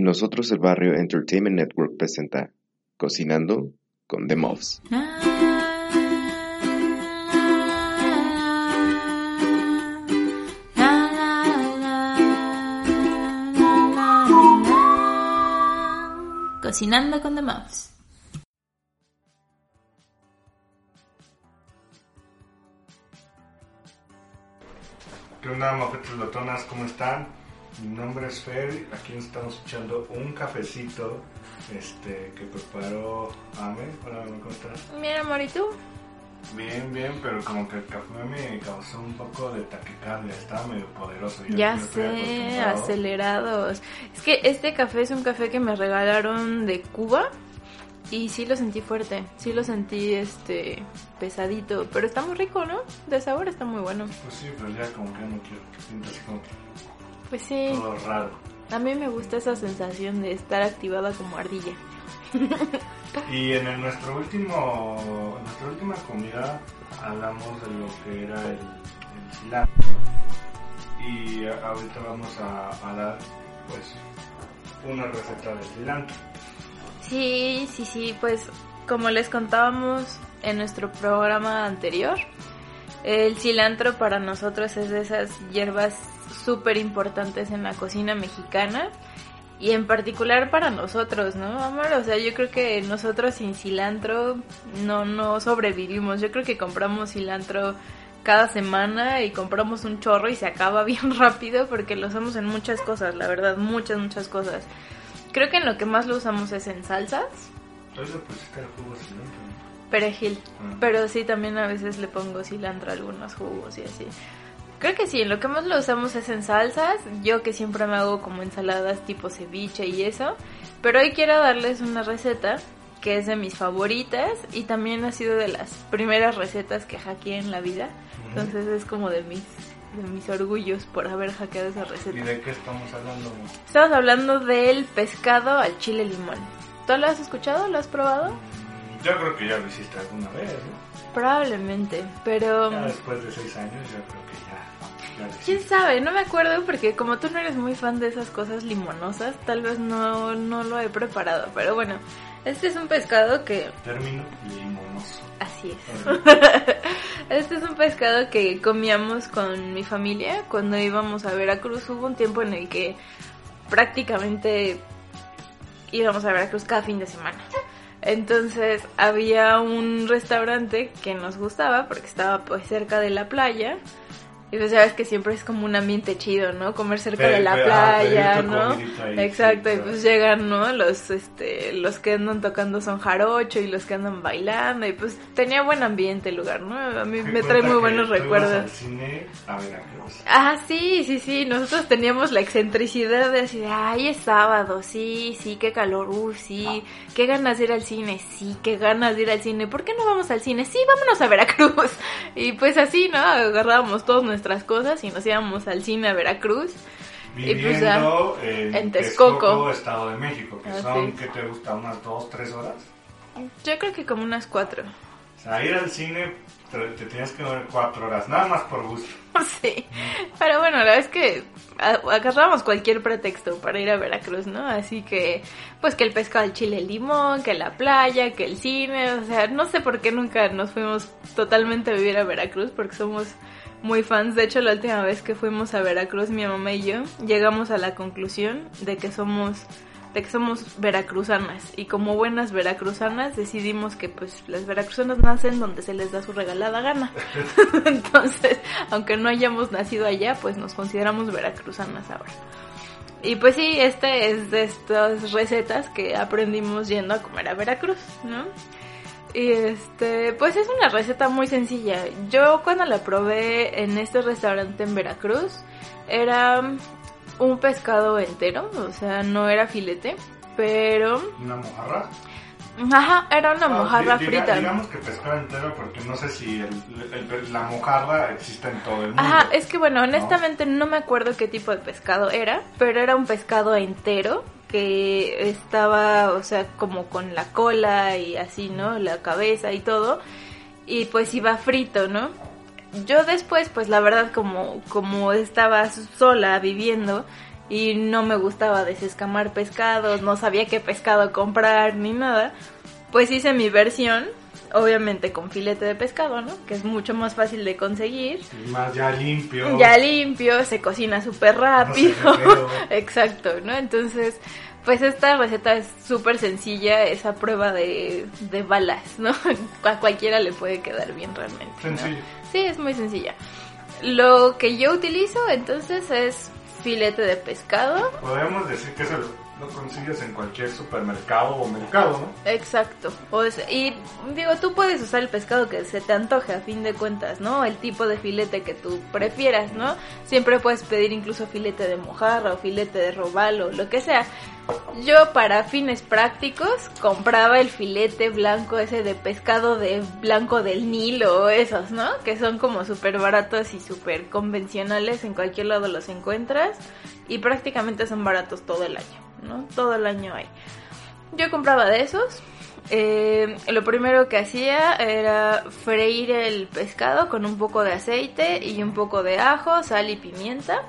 Nosotros el Barrio Entertainment Network presenta Cocinando con The Muffs. Cocinando con The Muffs. ¿Qué onda, mafetes lotonas? ¿Cómo están? Mi nombre es Fer, aquí estamos escuchando un cafecito este, que preparó Ame. Hola, Ame, ¿cómo estás? Bien, amor, ¿y tú? Bien, bien, pero como que el café me causó un poco de taquicardia, estaba medio poderoso. Yo Ya sé, acelerados. Es que este café es un café que me regalaron de Cuba y sí lo sentí fuerte, sí lo sentí este pesadito, pero está muy rico, ¿no? De sabor está muy bueno. Pues sí, pero ya como que no quiero, siento así como que Pues sí, todo raro. a mí me gusta esa sensación de estar activada como ardilla. Y en el- nuestro último, nuestra última comida hablamos de lo que era el, el cilantro y ahorita vamos a, a dar pues una receta de cilantro. Sí, sí, sí, pues como les contábamos en nuestro programa anterior, el cilantro para nosotros es de esas hierbas súper importantes en la cocina mexicana y en particular para nosotros, ¿no, amor? O sea, yo creo que nosotros sin cilantro no, no sobrevivimos. Yo creo que compramos cilantro cada semana y compramos un chorro y se acaba bien rápido porque lo usamos en muchas cosas, la verdad, muchas, muchas cosas. Creo que en lo que más lo usamos es en salsas, Entonces le pusiste el jugo de cilantro. perejil, Ah. pero sí también a veces le pongo cilantro a algunos jugos y así. Creo que sí, lo que más lo usamos es en salsas, yo que siempre me hago como ensaladas tipo ceviche y eso, pero hoy quiero darles una receta que es de mis favoritas y también ha sido de las primeras recetas que hackeé en la vida, entonces es como de mis de mis orgullos por haber hackeado esa ¿Y receta. de qué estamos hablando? Estamos hablando del pescado al chile limón. ¿Tú lo has escuchado? ¿Lo has probado? Mm, Yo creo que ya lo hiciste alguna vez, ¿no? Probablemente, pero Ya después de seis años yo creo que ya, quién sabe, no me acuerdo porque como tú no eres muy fan de esas cosas limonosas, tal vez no, no lo he preparado, pero bueno, este es un pescado que Término limonoso. así es. Este es un pescado que comíamos con mi familia cuando íbamos a Veracruz. Hubo un tiempo en el que prácticamente íbamos a Veracruz cada fin de semana. Entonces había un restaurante que nos gustaba porque estaba pues cerca de la playa. Y pues ya ves que siempre es como un ambiente chido, ¿no? Comer cerca Pe- de la playa, ¿no? Exacto, y pues llegan, ¿no? Los, este, los que andan tocando son jarocho y los que andan bailando y pues tenía buen ambiente el lugar, ¿no? A mí Me trae muy buenos tú recuerdos. al cine a Veracruz. Ah, sí, sí, sí, nosotros teníamos la excentricidad de así de, ay, es sábado, sí, sí, qué calor, uh, sí, qué ganas de ir al cine, sí, qué ganas de ir al cine, ¿por qué no vamos al cine? Sí, vámonos a Veracruz. Y pues así, ¿no? Agarrábamos todas nuestras cosas y nos íbamos al cine a Veracruz. Y pues Viviendo en, en Texcoco. Estado de México, que Ah, son, sí. ¿qué te gusta? ¿Unas dos, tres horas? Yo creo que como unas cuatro. O sea, ir al cine te, te tienes que ver cuatro horas, nada más por gusto. Sí, pero bueno, la verdad es que agarramos cualquier pretexto para ir a Veracruz, ¿no? Así que, pues que el pescado al chile limón, que la playa, que el cine, o sea, no sé por qué nunca nos fuimos totalmente a vivir a Veracruz, porque somos muy fans. De hecho, la última vez que fuimos a Veracruz, mi mamá y yo, llegamos a la conclusión de que somos de que somos veracruzanas y como buenas veracruzanas decidimos que pues las veracruzanas nacen donde se les da su regalada gana. Entonces, aunque no hayamos nacido allá, pues nos consideramos veracruzanas ahora. Y pues sí, este es de estas recetas que aprendimos yendo a comer a Veracruz, ¿no? Y este, pues es una receta muy sencilla. Yo cuando la probé en este restaurante en Veracruz, era un pescado entero, o sea, no era filete, pero... ¿Una mojarra? Ajá, era una No, mojarra di- diga- frita. Digamos que pescado entero porque no sé si el- el- la mojarra existe en todo el mundo. Ajá, es que bueno, honestamente no me acuerdo qué tipo de pescado era, pero era un pescado entero que estaba, o sea, como con la cola y así, ¿no? La cabeza y todo. Y pues iba frito, ¿no? Yo después, pues la verdad, como, como estaba sola viviendo y no me gustaba desescamar pescados, no sabía qué pescado comprar ni nada, pues hice mi versión, obviamente con filete de pescado, ¿no? Que es mucho más fácil de conseguir. Más ya limpio. Ya limpio, se cocina súper rápido. Exacto, ¿no? Entonces, pues esta receta es súper sencilla, es a prueba de, de balas, ¿no? A cualquiera le puede quedar bien realmente. ¿no? Sencillo. Sí, es muy sencilla. Lo que yo utilizo entonces es filete de pescado. Podemos decir que eso lo, lo consigues en cualquier supermercado o mercado, ¿no? Exacto. O sea, y digo, tú puedes usar el pescado que se te antoje a fin de cuentas, ¿no? El tipo de filete que tú prefieras, ¿no? Siempre puedes pedir incluso filete de mojarra o filete de robalo, lo que sea. Yo para fines prácticos compraba el filete blanco ese de pescado de blanco del Nilo o esos, ¿no? Que son como súper baratos y súper convencionales, en cualquier lado los encuentras y prácticamente son baratos todo el año, ¿no? Todo el año hay. Yo compraba de esos. Eh, lo primero que hacía era freír el pescado con un poco de aceite y un poco de ajo, sal y pimienta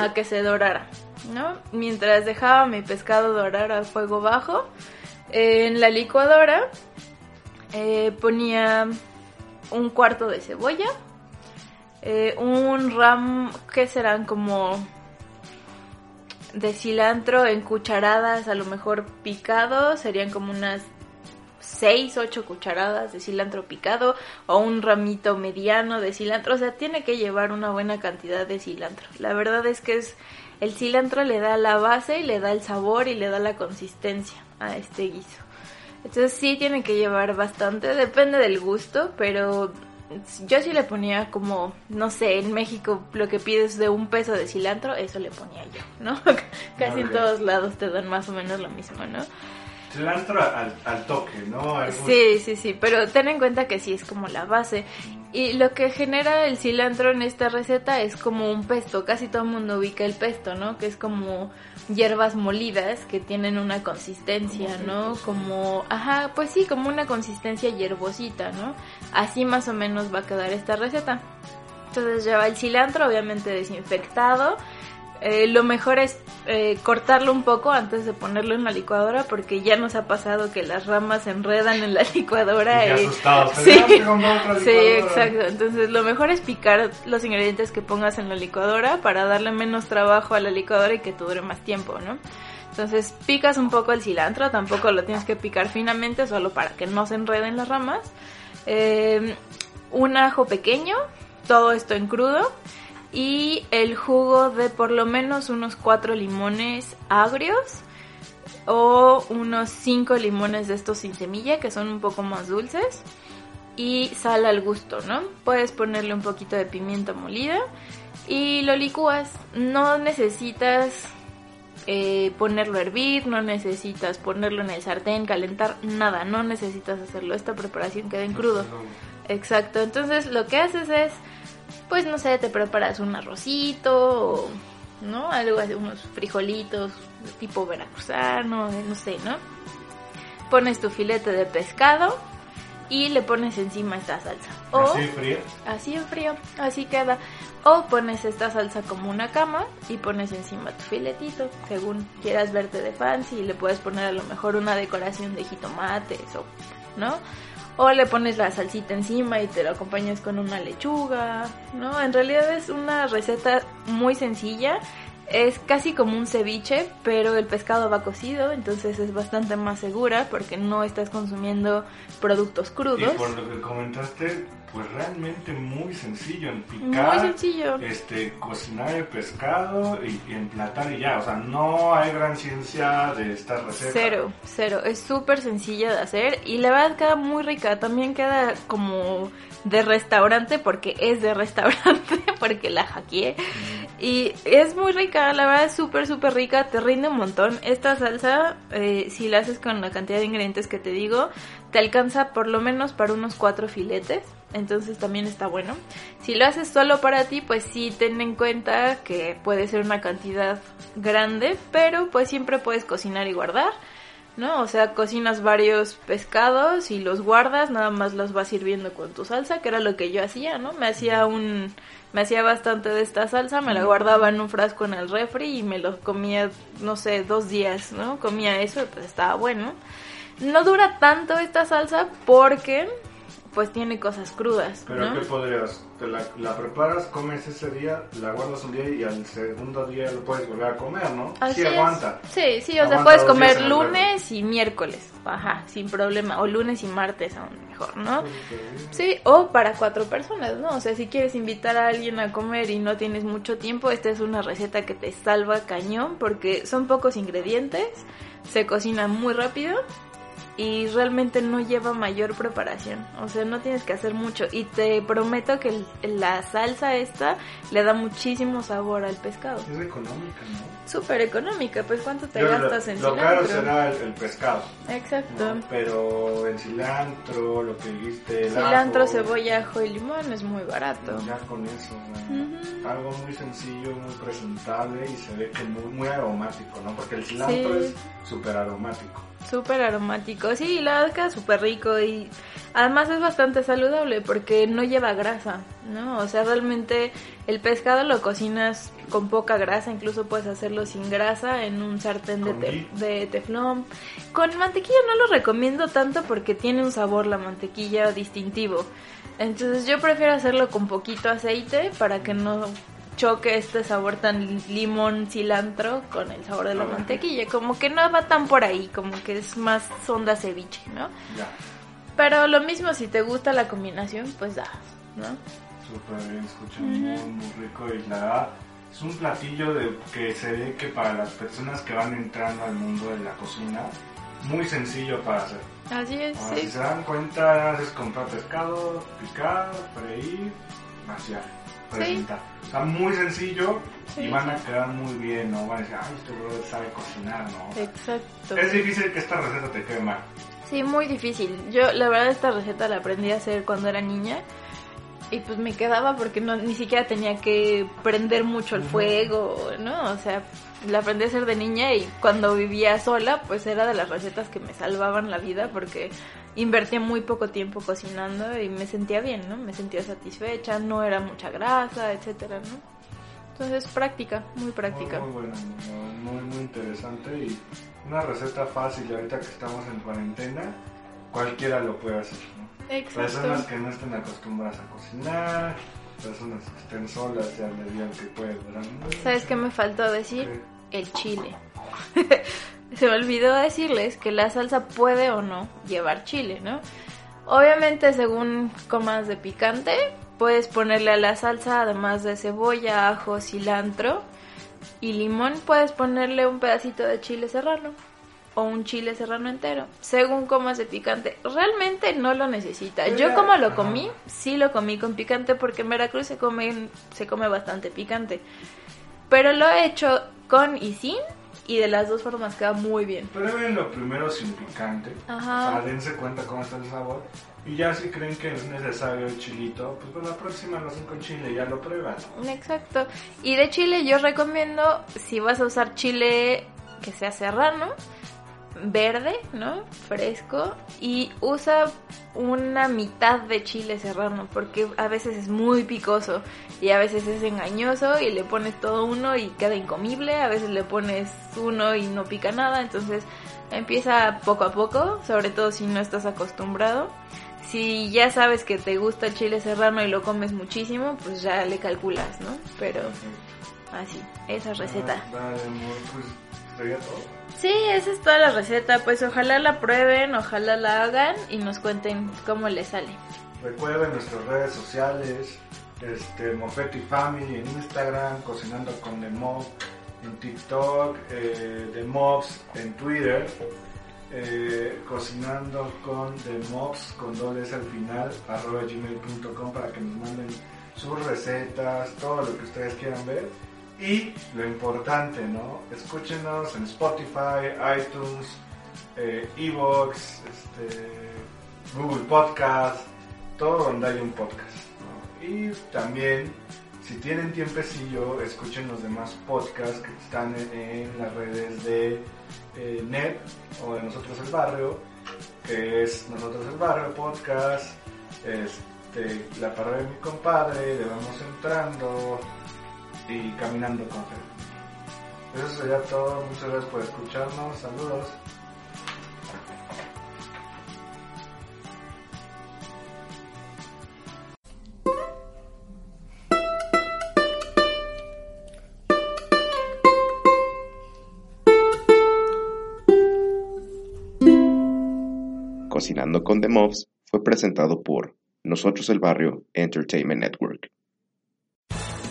a que se dorara, ¿no? Mientras dejaba mi pescado dorar a fuego bajo, eh, en la licuadora eh, ponía un cuarto de cebolla, un ram que serán como de cilantro en cucharadas, a lo mejor picado, serían como unas 6, 8 cucharadas de cilantro picado o un ramito mediano de cilantro, o sea, tiene que llevar una buena cantidad de cilantro. La verdad es que es el cilantro le da la base y le da el sabor y le da la consistencia a este guiso. Entonces sí tiene que llevar bastante, depende del gusto, pero yo sí le ponía como, no sé, en México lo que pides de un peso de cilantro, eso le ponía yo, ¿no? Casi en todos lados te dan más o menos lo mismo, ¿no? Cilantro al, al toque, ¿no? Al. Sí, sí, sí, pero ten en cuenta que sí es como la base. Y lo que genera el cilantro en esta receta es como un pesto. Casi todo el mundo ubica el pesto, ¿no? Que es como hierbas molidas que tienen una consistencia, ¿no? Como, ajá, pues sí, como una consistencia hierbosita, ¿no? Así más o menos va a quedar esta receta. Entonces lleva el cilantro, obviamente desinfectado. Eh, lo mejor es eh, cortarlo un poco antes de ponerlo en la licuadora porque ya nos ha pasado que las ramas se enredan en la licuadora. Y y- asustados. Sí, sí, exacto. Entonces lo mejor es picar los ingredientes que pongas en la licuadora para darle menos trabajo a la licuadora y que te dure más tiempo, ¿no? Entonces picas un poco el cilantro, tampoco lo tienes que picar finamente, solo para que no se enreden las ramas. Eh, un ajo pequeño, todo esto en crudo. Y el jugo de por lo menos unos cuatro limones agrios o unos 5 limones de estos sin semilla que son un poco más dulces y sal al gusto, ¿no? Puedes ponerle un poquito de pimienta molida y lo licúas. No necesitas eh, ponerlo a hervir, no necesitas ponerlo en el sartén, calentar, nada, no necesitas hacerlo. Esta preparación queda en crudo. Exacto, entonces lo que haces es, pues no sé, te preparas un arrocito o, ¿no? Algo así, unos frijolitos tipo veracruzano, no sé, ¿no? Pones tu filete de pescado y le pones encima esta salsa. O Así frío. así en frío, así queda. O pones esta salsa como una cama y pones encima tu filetito, según quieras verte de fancy y le puedes poner a lo mejor una decoración de jitomates o, ¿no? O le pones la salsita encima y te lo acompañas con una lechuga, ¿no? En realidad es una receta muy sencilla. Es casi como un ceviche, pero el pescado va cocido, entonces es bastante más segura porque no estás consumiendo productos Y crudos. por lo que comentaste, pues realmente muy sencillo en Muy picar, sencillo. este, cocinar el pescado y, y emplatar y ya. O sea, no hay gran ciencia de esta receta. Cero, cero. Es súper sencilla de hacer y la verdad queda muy rica. También queda como de restaurante porque es de restaurante, porque la hackeé. Y es muy rica, la verdad es súper, súper rica, te rinde un montón. Esta salsa, eh, si la haces con la cantidad de ingredientes que te digo, te alcanza por lo menos para unos cuatro filetes. Entonces también está bueno. Si lo haces solo para ti, pues sí ten en cuenta que puede ser una cantidad grande, pero pues siempre puedes cocinar y guardar. ¿No? O sea, cocinas varios pescados y los guardas, nada más los vas sirviendo con tu salsa, que era lo que yo hacía, ¿no? Me hacía un me hacía bastante de esta salsa, me la guardaba en un frasco en el refri y me lo comía, no sé, dos días, ¿no? Comía eso, pues estaba bueno. No dura tanto esta salsa porque pues tiene cosas crudas. Pero. ¿qué podrías? Te la, la preparas, comes ese día, la guardas un día y al segundo día lo puedes volver a comer, ¿no? Así sí es. aguanta. Sí, sí, o sea, puedes comer lunes y miércoles, ajá, sin problema, o lunes y martes aún mejor, ¿no? Sí, o para cuatro personas, ¿no? O sea, si quieres invitar a alguien a comer y no tienes mucho tiempo, esta es una receta que te salva cañón porque son pocos ingredientes, se cocina muy rápido y realmente no lleva mayor preparación. O sea, no tienes que hacer mucho y te prometo que la salsa esta le da muchísimo sabor al pescado. Es económica, ¿no? Súper económica, pues ¿cuánto te Yo lo- gastas en Lo caro cilantro? será el, el pescado. Exacto. ¿no? Pero el cilantro, lo que dijiste, el Cilantro, ajo, cebolla, ajo y limón es muy barato. Ya con eso, algo muy sencillo, muy presentable y se ve que muy, muy aromático, ¿no? Porque el cilantro Sí. es súper aromático. Súper aromático, sí, la queda súper rico y además es bastante saludable porque no lleva grasa, ¿no? O sea, realmente el pescado lo cocinas con poca grasa, incluso puedes hacerlo sin grasa en un sartén de, te- de teflón. Con mantequilla no lo recomiendo tanto porque tiene un sabor la mantequilla distintivo. Entonces yo prefiero hacerlo con poquito aceite para que no choque este sabor tan limón cilantro con el sabor de la mantequilla. Como que no va tan por ahí, como que es más sonda ceviche, ¿no? Ya, Pero lo mismo si te gusta la combinación, pues da, ¿no? súper bien, escucha muy, muy rico y la verdad es un platillo de, que se ve que para las personas que van entrando al mundo de la cocina, muy sencillo para hacer. Así es, Ahora, Si sí. se dan cuenta, es comprar pescado, picar, freír, vaciar, presentar. Sea, muy sencillo y Sí, van a quedar muy bien, ¿no? Van a decir, ay, este brother sabe cocinar, ¿no? Exacto. Es difícil que esta receta te quede mal. Sí, muy difícil. Yo la verdad esta receta la aprendí a hacer cuando era niña y pues me quedaba porque no ni siquiera tenía que prender mucho el fuego, ¿no? O sea, la aprendí a hacer de niña y cuando vivía sola pues era de las recetas que me salvaban la vida porque invertía muy poco tiempo cocinando y me sentía bien, ¿no? Me sentía satisfecha, no era mucha grasa, etcétera, ¿no? Entonces práctica, muy práctica. Muy, muy bueno, muy, muy, muy interesante y una receta fácil ahorita que estamos en cuarentena, cualquiera lo puede hacer, Personas que no estén acostumbradas a cocinar, personas que estén solas ya le digan que puede durar mucho. ¿Sabes qué me faltó decir? ¿Qué? el chile. Se me olvidó decirles que la salsa puede o no llevar chile, ¿no? Obviamente, según comas de picante, puedes ponerle a la salsa, además de cebolla, ajo, cilantro y limón, puedes ponerle un pedacito de chile serrano o un chile serrano entero, según comas de picante. Realmente no lo necesita. Yo como lo comí, sí lo comí con picante porque en Veracruz se come, se come bastante picante. Pero lo he hecho con y sin y de las dos formas queda muy bien. Prueben lo primero sin picante, Ajá. o sea, dense cuenta cómo está el sabor. Y ya si creen que es necesario el chilito, pues para la próxima lo hacen con chile, ya lo prueban. Exacto. Y de chile yo recomiendo, si vas a usar chile que sea serrano, verde, ¿no? Fresco. Y usa una mitad de chile serrano, porque a veces es muy picoso y a veces es engañoso y le pones todo uno y queda incomible. A veces le pones uno y no pica nada. Entonces empieza poco a poco, sobre todo si no estás acostumbrado. Si ya sabes que te gusta el chile serrano y lo comes muchísimo, pues ya le calculas, ¿no? Pero así, esa receta. Ah, Vale, amor, pues sería todo. Sí, esa es toda la receta. Pues ojalá la prueben, ojalá la hagan y nos cuenten cómo les sale. Recuerden nuestras redes sociales, este, Mofetti Family en Instagram, Cocinando con The Mob en TikTok, eh, The Mobs en Twitter, eh, Cocinando con The Mobs con doble S al final, arroba gmail.com para que nos manden sus recetas, todo lo que ustedes quieran ver. Y lo importante, ¿no? Escúchenos en Spotify, iTunes, eh, Evox, este, Google Podcast, todo donde hay un podcast. Y también, si tienen tiempecillo, escuchen los demás podcasts que están en, en las redes de eh, NET o de Nosotros el Barrio, que es Nosotros el Barrio Podcast, este, La Parada de mi Compadre, Le Vamos Entrando y Caminando con Fe. Eso sería todo, muchas gracias por escucharnos, saludos. Cocinando con The Mobs fue presentado por Nosotros el Barrio Entertainment Network.